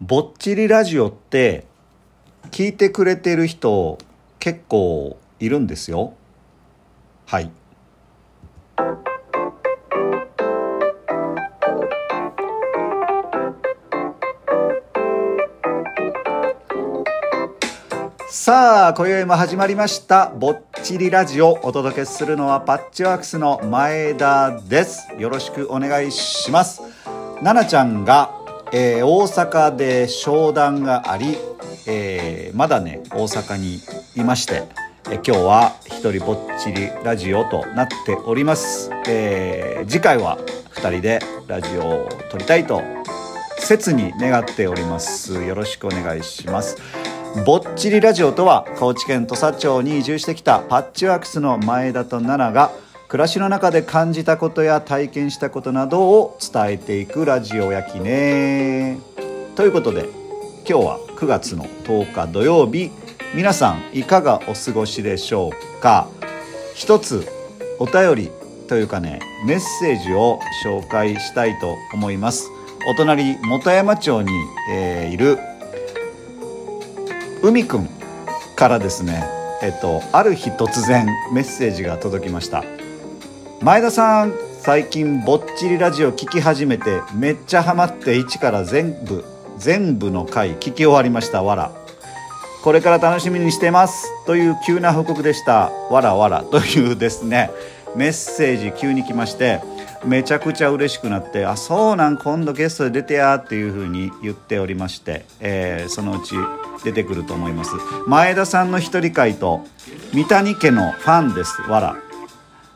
ぼっちりラジオって聞いてくれてる人結構いるんですよ。はい。さあ今宵も始まりました。ぼっちりラジオ。お届けするのはパッチワークスの前田です。よろしくお願いします。奈々ちゃんが、えー大阪で商談があり、えーまだね大阪にいまして、えー今日は一人ぼっちりラジオとなっております、えー次回は二人でラジオを撮りたいと切に願っております。よろしくお願いします。ぼっちりラジオとは高知県土佐町に移住してきたパッチワークスの前田と奈々が暮らしの中で感じたことや体験したことなどを伝えていくラジオやきね。ということで今日は9月の10日土曜日皆さんいかがお過ごしでしょうか？一つお便りというかねメッセージを紹介したいと思います。お隣本山町に、えーいる海くんからですねえっとある日突然メッセージが届きました。前田さん最近ぼっちりラジオ聞き始めてめっちゃハマって一から全部全部の回聞き終わりましたわら。これから楽しみにしてますという急な報告でした。わらわらというですねメッセージ急に来ましてめちゃくちゃ嬉しくなってあそうなん今度ゲストで出てやっていう風に言っておりまして、えーそのうち出てくると思います。前田さんの一人会と三谷家のファンですわら。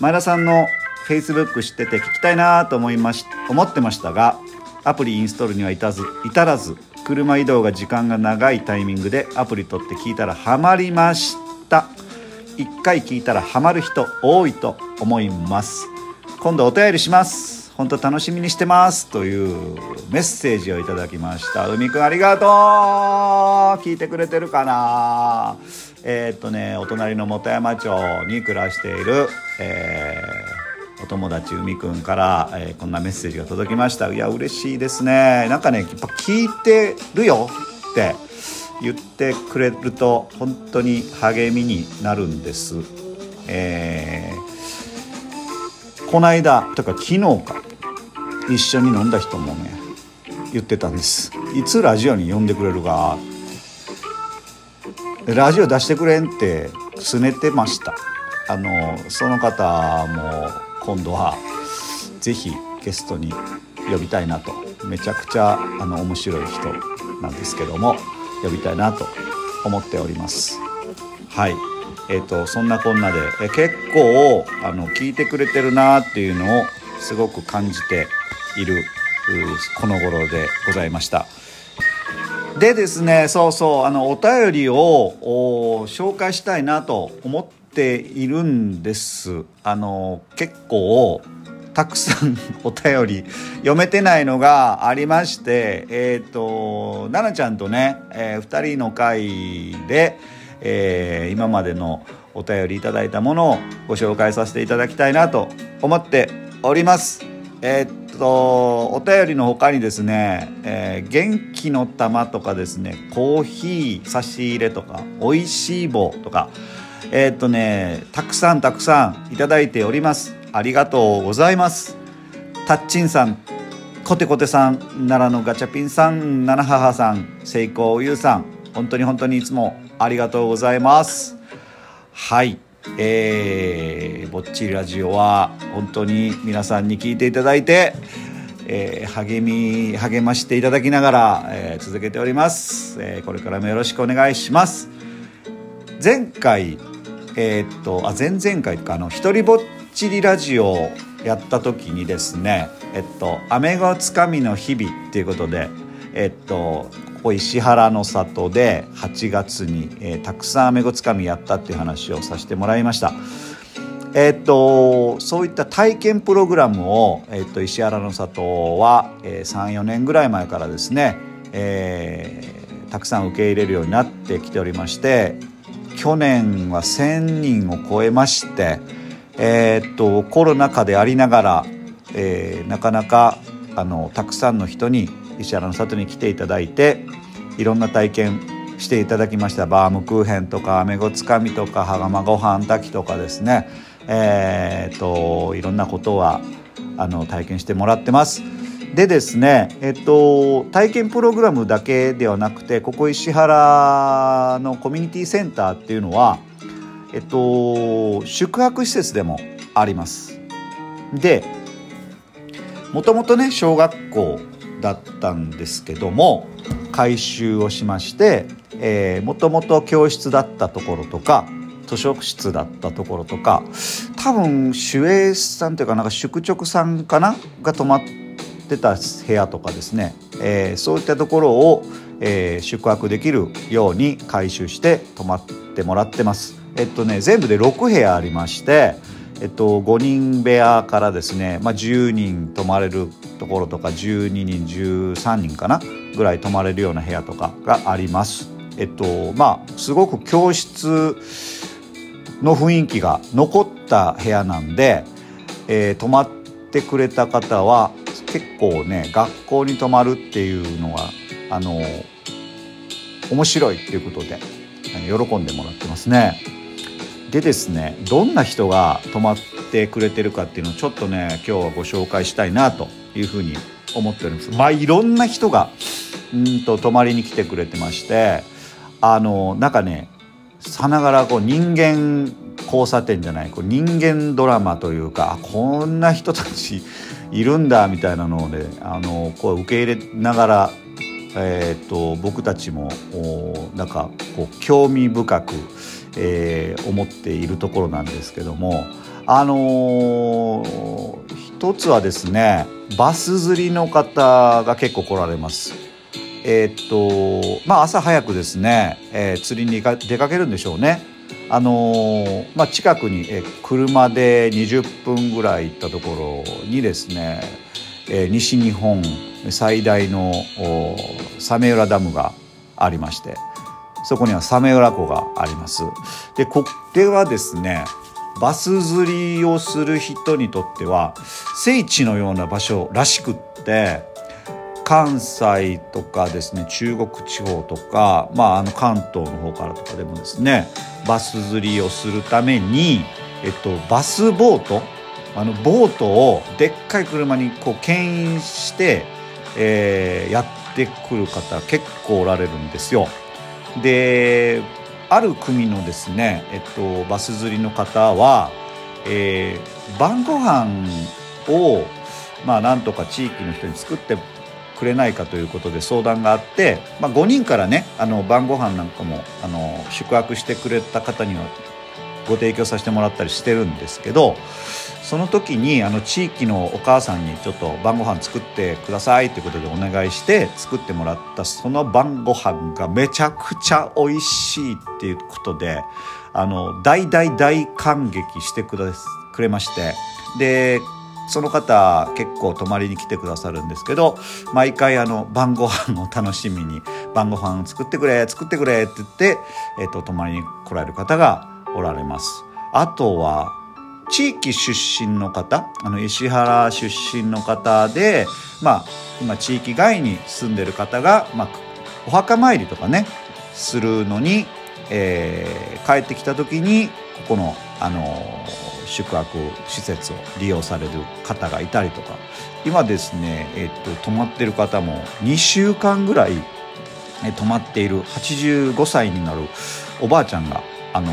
前田さんの Facebook 知ってて聞きたいなと思いまし思ってましたがアプリインストールには至ず至らず車移動が時間が長いタイミングでアプリ取って聞いたらハマりました。1回聞いたらハマる人多いと思います。今度お便りします。本当楽しみにしてますというメッセージをいただきました。海くんありがとう。聞いてくれてるかな？えーっとねお隣の本山町に暮らしている、えーお友達海くんから、えーこんなメッセージが届きました。いや嬉しいですね。なんかねやっぱ聞いてるよ。って言ってくれると本当に励みになるんです。えーこの間とか昨日か。一緒に飲んだ人もね言ってたんです。いつラジオに呼んでくれるか。ラジオ出してくれんってすねてました。あのその方も今度はぜひゲストに呼びたいなと。めちゃくちゃあの面白い人なんですけども呼びたいなと思っております。はい。えー、とそんなこんなで。え結構あの聞いてくれてるなっていうのをすごく感じているこの頃でございましたでですねそうそうあのお便りをお紹介したいなと思っているんですあの結構たくさん お便り読めてないのがありましてえっ、と奈々ちゃんとね、え2人の会で、えー今までのお便りいただいたものをご紹介させていただきたいなと思っております。えーとお便りの他にですね、えー元気の玉とかですねコーヒー差し入れとかおいしい棒とかえーっとねたくさんたくさんいただいております。ありがとうございます。たっちんさんコテコテさん奈良のガチャピンさん七母さんセイコーゆうさん本当に本当にいつもありがとうございます。はい。えー、ぼっちりラジオは本当に皆さんに聞いていただいて、えー励み励ましていただきながら、えー続けております、えーこれからもよろしくお願いします。前回えーっとあ前々回かあの一人ぼっちりラジオやった時にですねえっと「アメゴつかみの日々」っていうことでえっとここ石原の里で8月に、えーたくさんアメゴつかみやったっていう話をさせてもらいました。えっとそういった体験プログラムを、えっと石原の里は、えー、34年ぐらい前からですね、えーたくさん受け入れるようになってきておりまして去年は1,000人を超えまして、えーっとコロナ禍でありながら、えーなかなかあのたくさんの人に石原の里に来ていただいていろんな体験していただきましたバームクーヘンとかアメゴつかみとか羽釜ご飯炊きとかですねえー、っといろんなことはあの体験してもらってます。でですね、えっと、体験プログラムだけではなくてここ石原のコミュニティセンターっていうのは、えっと、宿泊施設でもあります。でもともとね小学校だったんですけども改修をしましてもともと教室だったところとか図書室だったところとか多分守衛さんというかなんか宿直さんかなが泊まってた部屋とかですね、えー、そういったところを、えー、宿泊できるように改修して泊まってもらってます。えっとね全部で6部屋ありましてえっと、5人部屋からですね、まあ、10人泊まれるところとか12人13人かなぐらい泊まれるような部屋とかがあります。えっとまあすごく教室の雰囲気が残った部屋なんで、えー、泊まってくれた方は結構ね学校に泊まるっていうのがあの面白いっていうことで喜んでもらってますね。でですねどんな人が泊まってくれてるかっていうのをちょっとね今日はご紹介したいなというふうに思っております。まあいろんな人がうんと泊まりに来てくれてましてあのなんかねさながらこう人間交差点じゃないこう人間ドラマというかこんな人たち いるんだみたいなのであのこう受け入れながら、えーと、僕たちもなんかこう興味深く、えー、思っているところなんですけどもあのー、一つはですねバス釣りの方が結構来られます。えー、っとまあ朝早くですね、えー、釣りに出かけるんでしょうね。あのー、まあ、近くに、え車で20分ぐらい行ったところにですね、えー、西日本最大の早明浦ダムがありましてそこには早明浦湖があります。でこれはですねバス釣りをする人にとっては聖地のような場所らしくって関西とかですね中国地方とか、まあ、あの関東の方からとかでもですねバス釣りをするために、えっと、バスボートあのボートをでっかい車にこう牽引して、えー、やってくる方結構おられるんですよ。である組のですね、えっと、バス釣りの方は、えー、晩ご飯をまあなんとか地域の人に作ってくれないかということで相談があって、まあ、5人からねあの晩ご飯なんかもあの宿泊してくれた方にはご提供させてもらったりしてるんですけどその時にあの地域のお母さんにちょっと晩ご飯作ってくださいということでお願いして作ってもらったその晩ご飯がめちゃくちゃ美味しいっていうことであの大大大感激してくだくれましてでその方結構泊まりに来てくださるんですけど毎回あの晩ご飯を楽しみに晩ご飯作ってくれ作ってくれって言って、えーと、泊まりに来られる方がおられます。あとは地域出身の方あの石原出身の方でまあ今地域外に住んでる方が、まあ、お墓参りとかねするのに、えー、帰ってきた時にここのあのー宿泊施設を利用される方がいたりとか今ですね、えっと、泊まってる方も2週間ぐらい泊まっている85歳になるおばあちゃんが、あの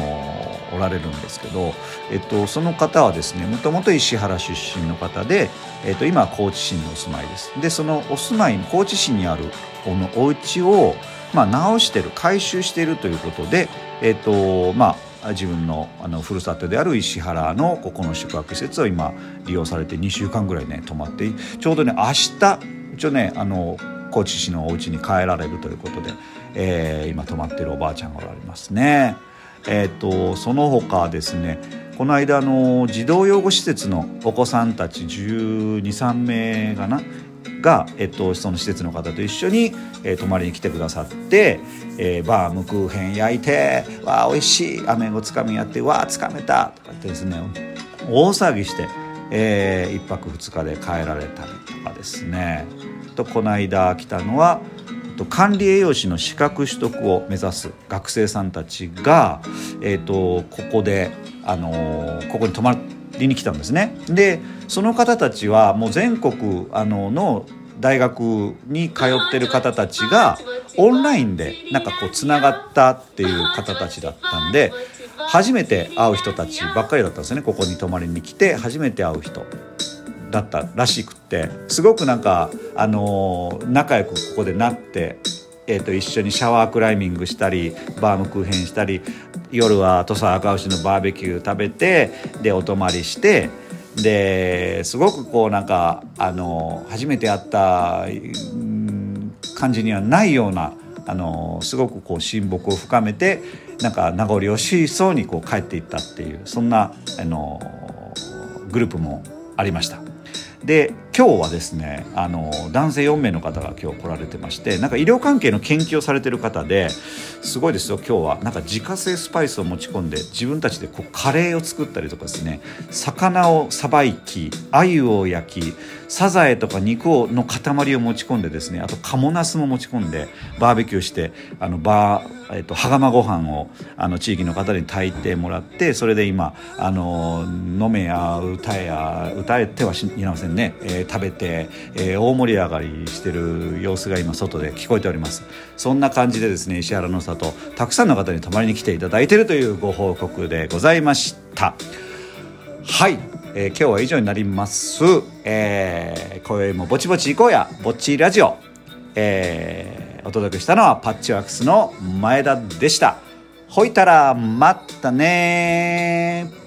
おられるんですけど、えっと、その方はですねもともと石原出身の方で、えっと、今は高知市にお住まいです。でそのお住まい高知市にあるこのお家をまあ、直してる改修しているということで、えっとまあ、自分のあのふるさとである石原のここの宿泊施設を今利用されて2週間ぐらいね泊まってちょうどね明日一応ねあの高知市のお家に帰られるということで、えー、今泊まってるおばあちゃんがおられますね。えーと、その他ですねこの間の児童養護施設のお子さんたち1 2 3名かなが、えっと、その施設の方と一緒に、えー、泊まりに来てくださって、えー、バームクーヘン焼いて「わあ美味しい飴をつかみやってわあつかめた」とかってですね大騒ぎして、えー、1泊2日で帰られたりとかですね。とこの間来たのは管理栄養士の資格取得を目指す学生さんたちが、えーと、ここで、あのー、ここに泊まりに来たんですね。でその方たちはもう全国あのの大学に通ってる方たちがオンラインでなんかこうつながったっていう方たちだったんで初めて会う人たちばっかりだったんですねここに泊まりに来て初めて会う人だったらしくってすごくなんか、あのー、仲良くここでなって、えー、と一緒にシャワークライミングしたりバームクーヘンしたり夜は土佐赤牛のバーベキュー食べてでお泊まりしてですごくこうなんか、あの、初めて会った感じにはないようなあのすごくこう親睦を深めてなんか名残惜しそうにこう帰っていったっていうそんなあのグループもありました。で今日はですねあの男性4名の方が今日来られてましてなんか医療関係の研究をされてる方ですごいですよ今日は。なんか自家製スパイスを持ち込んで自分たちでこうカレーを作ったりとかですね魚をさばいき鮎を焼きサザエとか肉をの塊を持ち込んでですねあとカモナスも持ち込んでバーベキューしてあのバー、えっと、羽釜ご飯をあの地域の方に炊いてもらってそれで今あの飲めや歌えや歌えてはしいませんね、えー、食べて、えー、大盛り上がりしてる様子が今外で聞こえておりますそんな感じでですね石原の里たくさんの方に泊まりに来ていただいているというご報告でございましたはいえー、今日は以上になります。えー、今宵もぼちぼち行こうや、ぼっちラジオ。えー、お届けしたのはパッチワークスの前田でした。ほいたら、またね